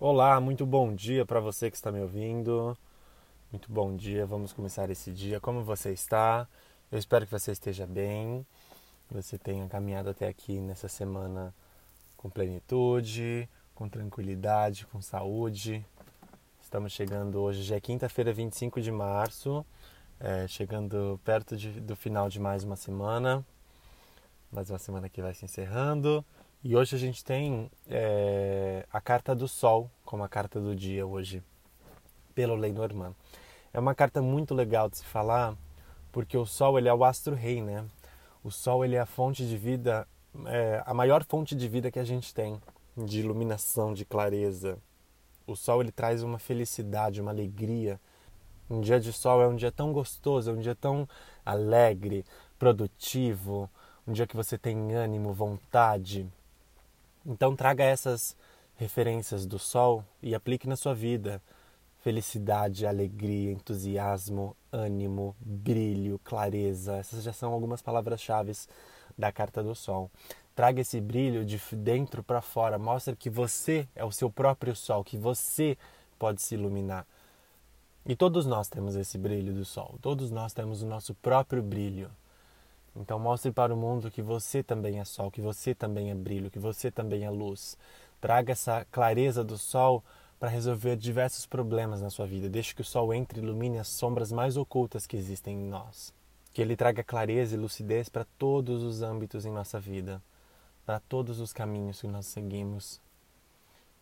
Olá, muito bom dia para você que está me ouvindo. Muito bom dia, vamos começar esse dia. Como você está? Eu espero que você esteja bem, que você tenha caminhado até aqui nessa semana com plenitude, com tranquilidade, com saúde. Estamos chegando hoje, já é quinta-feira, 25 de março, é, chegando perto de, do final de mais uma semana. Mais uma semana que vai se encerrando. E hoje a gente tem é, a carta do Sol como a carta do dia hoje, pelo Lenormand. É uma carta muito legal de se falar, porque o Sol ele é o astro-rei, né? O Sol ele é a fonte de vida, é, a maior fonte de vida que a gente tem, de iluminação, de clareza. O Sol ele traz uma felicidade, uma alegria. Um dia de sol é um dia tão gostoso, é um dia tão alegre, produtivo, um dia que você tem ânimo, vontade, então traga essas referências do sol e aplique na sua vida. Felicidade, alegria, entusiasmo, ânimo, brilho, clareza. Essas já são algumas palavras-chave da carta do sol. Traga esse brilho de dentro para fora. Mostre que você é o seu próprio sol, que você pode se iluminar. E todos nós temos esse brilho do sol. Todos nós temos o nosso próprio brilho. Então mostre para o mundo que você também é sol, que você também é brilho, que você também é luz. Traga essa clareza do sol para resolver diversos problemas na sua vida. Deixe que o sol entre e ilumine as sombras mais ocultas que existem em nós. Que ele traga clareza e lucidez para todos os âmbitos em nossa vida, para todos os caminhos que nós seguimos.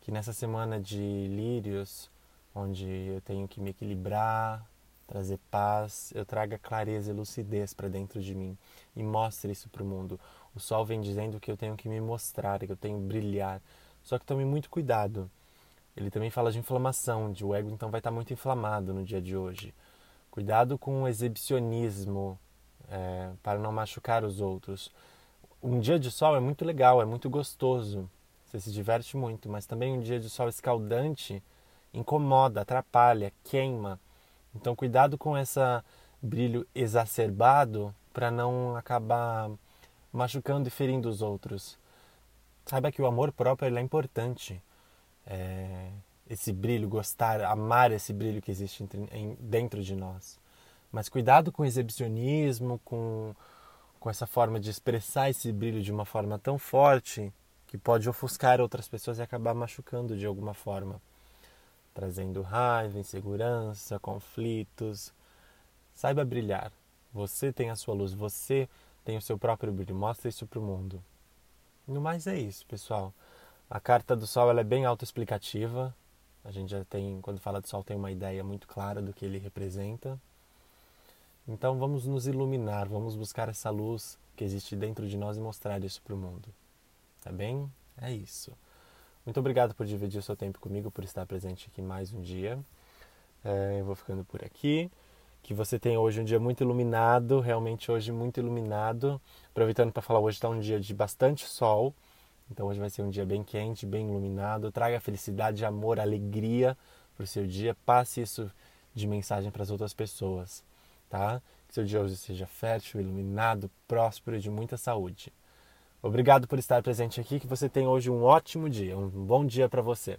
Que nessa semana de lírios, onde eu tenho que me equilibrar, trazer paz, eu traga clareza e lucidez para dentro de mim e mostre isso para o mundo. O sol vem dizendo que eu tenho que me mostrar, que eu tenho que brilhar. Só que tome muito cuidado. Ele também fala de inflamação, de o ego então vai estar muito inflamado no dia de hoje. Cuidado com o exibicionismo é, para não machucar os outros. Um dia de sol é muito legal, é muito gostoso, você se diverte muito, mas também um dia de sol escaldante incomoda, atrapalha, queima. Então, cuidado com esse brilho exacerbado para não acabar machucando e ferindo os outros. Saiba que o amor próprio é importante. É, esse brilho, gostar, amar esse brilho que existe entre, em, dentro de nós. Mas cuidado com o exibicionismo, com, com essa forma de expressar esse brilho de uma forma tão forte que pode ofuscar outras pessoas e acabar machucando de alguma forma trazendo raiva, insegurança, conflitos. Saiba brilhar. Você tem a sua luz, você tem o seu próprio brilho. Mostre isso para o mundo. No mais é isso, pessoal. A carta do sol ela é bem autoexplicativa. A gente já tem, quando fala do sol, tem uma ideia muito clara do que ele representa. Então vamos nos iluminar, vamos buscar essa luz que existe dentro de nós e mostrar isso para o mundo. Tá bem? É isso. Muito obrigado por dividir o seu tempo comigo, por estar presente aqui mais um dia. É, eu vou ficando por aqui. Que você tenha hoje um dia muito iluminado, realmente hoje muito iluminado. Aproveitando para falar, hoje está um dia de bastante sol. Então hoje vai ser um dia bem quente, bem iluminado. Traga felicidade, amor, alegria para o seu dia. Passe isso de mensagem para as outras pessoas, tá? Que seu dia hoje seja fértil, iluminado, próspero e de muita saúde. Obrigado por estar presente aqui, que você tenha hoje um ótimo dia, um bom dia para você.